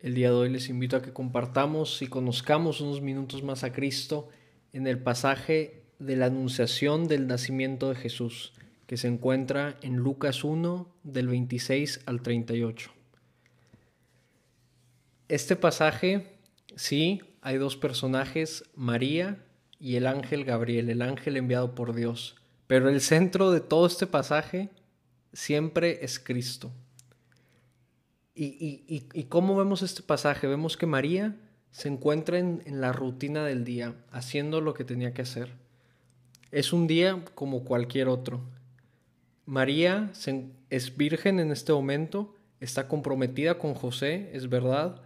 El día de hoy les invito a que compartamos y conozcamos unos minutos más a Cristo en el pasaje de la anunciación del nacimiento de Jesús, que se encuentra en Lucas 1 del 26 al 38. Este pasaje, sí, hay dos personajes, María y el ángel Gabriel, el ángel enviado por Dios. Pero el centro de todo este pasaje siempre es Cristo. ¿Y, cómo vemos este pasaje? Vemos que María se encuentra en, la rutina del día, haciendo lo que tenía que hacer. Es un día como cualquier otro. María es virgen en este momento, está comprometida con José, es verdad,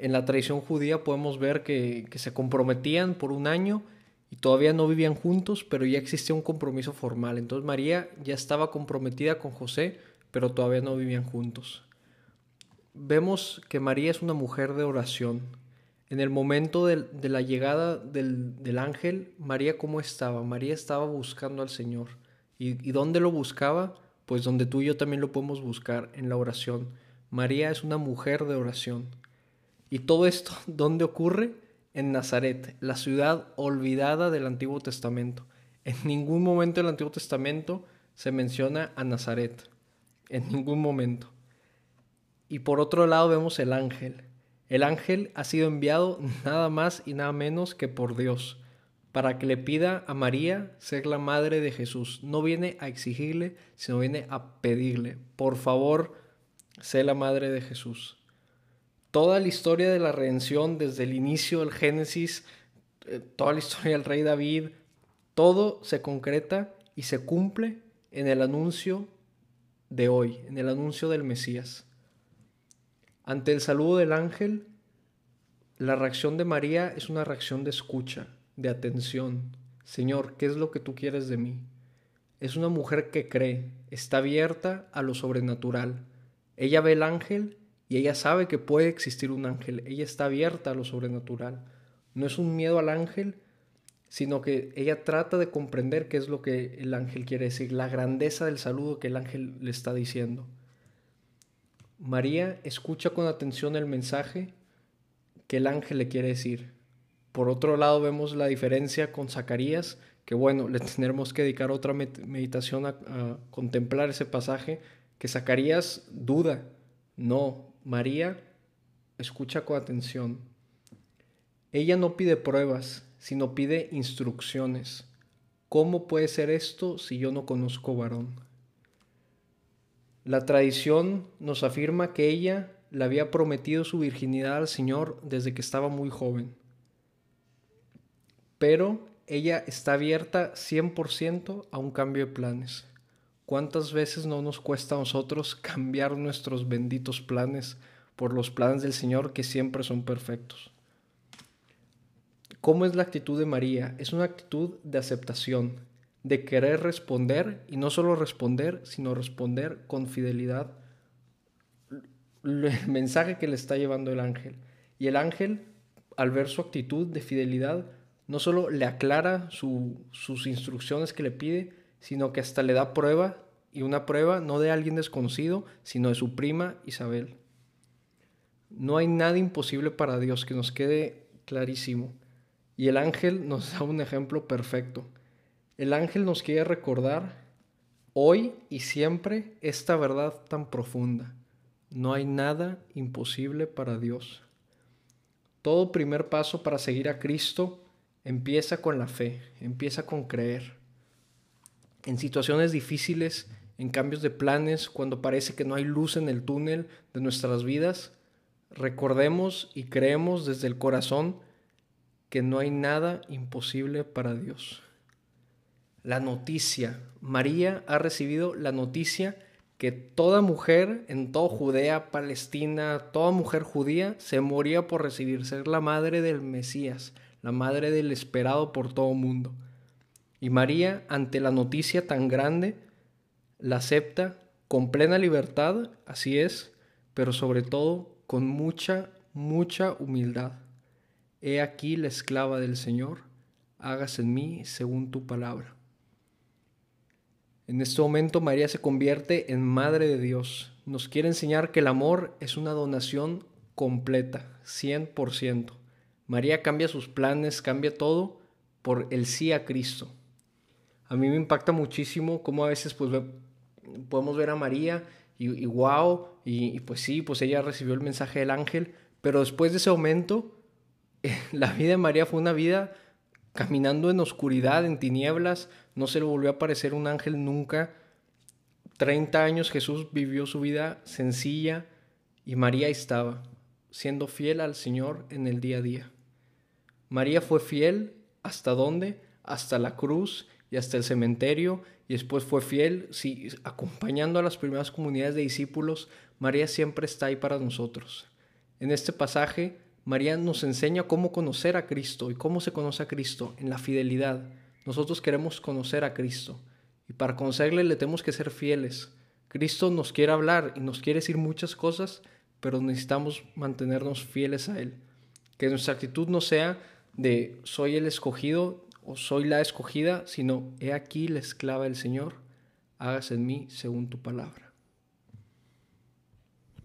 en la tradición judía podemos ver que, se comprometían por un año y todavía no vivían juntos, pero ya existía un compromiso formal. Entonces María ya estaba comprometida con José, pero todavía no vivían juntos. Vemos que María es una mujer de oración. En el momento de, la llegada del, ángel, María cómo estaba? María estaba buscando al Señor. ¿Y, ¿Y dónde lo buscaba? Pues donde tú y yo también lo podemos buscar, en la oración. María es una mujer de oración. ¿Y todo esto dónde ocurre? En Nazaret, la ciudad olvidada del Antiguo Testamento. En ningún momento del Antiguo Testamento se menciona a Nazaret. En ningún momento. Y por otro lado vemos el ángel. El ángel ha sido enviado nada más y nada menos que por Dios, para que le pida a María ser la madre de Jesús. No viene a exigirle, sino viene a pedirle, por favor, sé la madre de Jesús toda la historia de la redención, desde el inicio del Génesis, eh, toda la historia del rey David, todo se concreta y se cumple en el anuncio de hoy, en el anuncio del Mesías. Ante el saludo del ángel, la reacción de María es una reacción de escucha, de atención. Señor, ¿qué es lo que tú quieres de mí? Es una mujer que cree, está abierta a lo sobrenatural. Ella ve el ángel y ella sabe que puede existir un ángel, ella está abierta a lo sobrenatural. No es un miedo al ángel, sino que ella trata de comprender qué es lo que el ángel quiere decir, la grandeza del saludo que el ángel le está diciendo. María escucha con atención el mensaje que el ángel le quiere decir. Por otro lado vemos la diferencia con Zacarías, que bueno, le tendremos que dedicar otra meditación a, a contemplar ese pasaje, que Zacarías duda, no, María escucha con atención. Ella no pide pruebas, sino pide instrucciones. ¿Cómo puede ser esto si yo no conozco varón? La tradición nos afirma que ella le había prometido su virginidad al Señor desde que estaba muy joven. Pero ella está abierta 100% a un cambio de planes. ¿Cuántas veces no nos cuesta a nosotros cambiar nuestros benditos planes por los planes del Señor que siempre son perfectos? ¿Cómo es la actitud de María? Es una actitud de aceptación, de querer responder y no solo responder, sino responder con fidelidad el mensaje que le está llevando el ángel. Y el ángel, al ver su actitud de fidelidad, no solo le aclara sus instrucciones que le pide, sino que hasta le da prueba, y una prueba no de alguien desconocido, sino de su prima Isabel. No hay nada imposible para Dios, que nos quede clarísimo. Y el ángel nos da un ejemplo perfecto. El ángel nos quiere recordar hoy y siempre esta verdad tan profunda. No hay nada imposible para Dios. Todo primer paso para seguir a Cristo empieza con la fe, empieza con creer en situaciones difíciles, en cambios de planes, cuando parece que no hay luz en el túnel de nuestras vidas, recordemos y creemos desde el corazón que no hay nada imposible para Dios. La noticia, María ha recibido la noticia que toda mujer en toda Judea, Palestina, toda mujer judía se moría por recibir ser la madre del Mesías, la madre del esperado por todo mundo. Y María, ante la noticia tan grande, la acepta con plena libertad, así es, pero sobre todo con mucha, mucha humildad. He aquí la esclava del Señor, hágase en mí según tu palabra. En este momento María se convierte en Madre de Dios. Nos quiere enseñar que el amor es una donación completa, 100%. María cambia sus planes, cambia todo por el sí a Cristo. A mí me impacta muchísimo cómo a veces pues podemos ver a María y, wow, y, y, pues sí, pues ella recibió el mensaje del ángel, pero después de ese momento, la vida de María fue una vida caminando en oscuridad, en tinieblas, no se le volvió a aparecer un ángel nunca. 30 años Jesús vivió su vida sencilla y María estaba, siendo fiel al Señor en el día a día. María fue fiel hasta dónde? Hasta la cruz y hasta el cementerio y después fue fiel, sí, acompañando a las primeras comunidades de discípulos. María siempre está ahí para nosotros. En este pasaje María nos enseña cómo conocer a Cristo y cómo se conoce a Cristo en la fidelidad. Nosotros queremos conocer a Cristo y para conocerle le tenemos que ser fieles. Cristo nos quiere hablar y nos quiere decir muchas cosas, pero necesitamos mantenernos fieles a Él. Que nuestra actitud no sea de soy el escogido o soy la escogida, sino he aquí la esclava del Señor, hágase en mí según tu palabra.